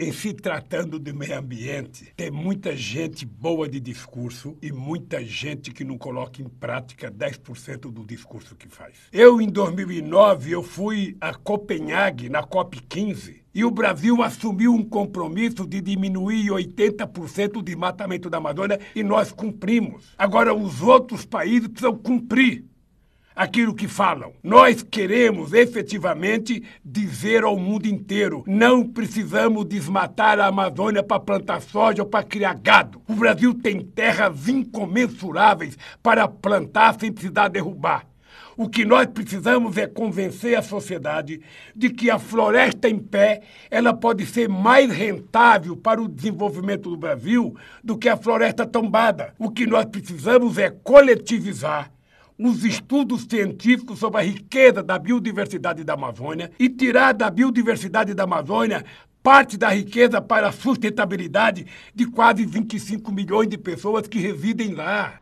Em se tratando de meio ambiente, tem muita gente boa de discurso e muita gente que não coloca em prática 10% do discurso que faz. Eu, em 2009, eu fui a Copenhague, na COP15, e o Brasil assumiu um compromisso de diminuir 80% o desmatamento da Amazônia e nós cumprimos. Agora, os outros países precisam cumprir aquilo que falam. Nós queremos efetivamente dizer ao mundo inteiro: não precisamos desmatar a Amazônia para plantar soja ou para criar gado. O Brasil tem terras incomensuráveis para plantar sem precisar derrubar. O que nós precisamos é convencer a sociedade de que a floresta em pé ela pode ser mais rentável para o desenvolvimento do Brasil do que a floresta tombada. O que nós precisamos é coletivizar os estudos científicos sobre a riqueza da biodiversidade da Amazônia e tirar da biodiversidade da Amazônia parte da riqueza para a sustentabilidade de quase 25 milhões de pessoas que residem lá.